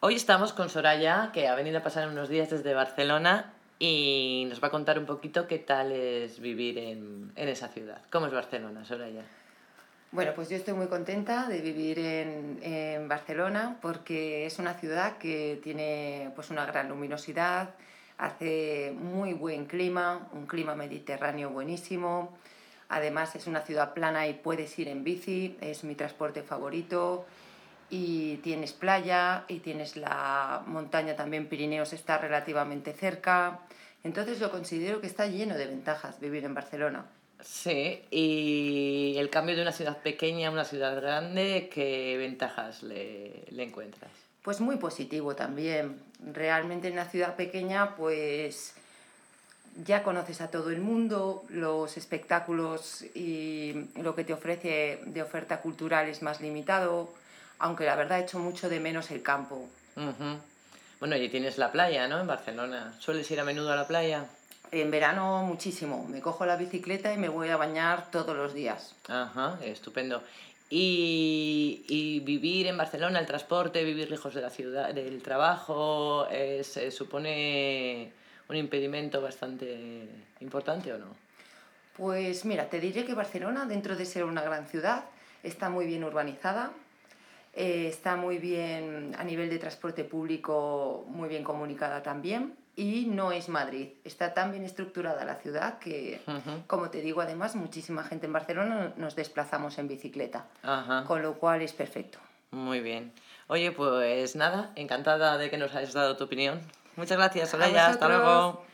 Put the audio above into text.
Hoy estamos con Soraya, que ha venido a pasar unos días desde Barcelona y nos va a contar un poquito qué tal es vivir en, en esa ciudad. ¿Cómo es Barcelona, Soraya? Bueno, pues yo estoy muy contenta de vivir en, en, Barcelona porque es una ciudad que tiene pues una gran luminosidad, hace muy buen clima, un clima mediterráneo buenísimo. Además es una ciudad plana y puedes ir en bici, es mi transporte favorito. Y tienes playa y tienes la montaña también, Pirineos está relativamente cerca. Entonces yo considero que está lleno de ventajas vivir en Barcelona. Sí, y el cambio de una ciudad pequeña a una ciudad grande, ¿qué ventajas le, le encuentras? Pues muy positivo también. Realmente en una ciudad pequeña, pues ya conoces a todo el mundo, los espectáculos y lo que te ofrece de oferta cultural es más limitado, aunque la verdad he hecho mucho de menos el campo. Bueno, y tienes la playa, ¿no? En Barcelona. ¿Sueles ir a menudo a la playa? En verano muchísimo. Me cojo la bicicleta y me voy a bañar todos los días. Ajá, estupendo. Y, y vivir en Barcelona, el transporte, vivir lejos de la ciudad, del trabajo, es, supone un impedimento bastante importante o no? Pues mira, te diré que Barcelona, dentro de ser una gran ciudad, está muy bien urbanizada, eh, está muy bien a nivel de transporte público, muy bien comunicada también y no es Madrid. Está tan bien estructurada la ciudad que, como te digo, además, muchísima gente en Barcelona nos desplazamos en bicicleta, con lo cual es perfecto. Muy bien. Oye, pues nada, encantada de que nos hayas dado tu opinión. Muchas gracias, Soraya. Hasta luego.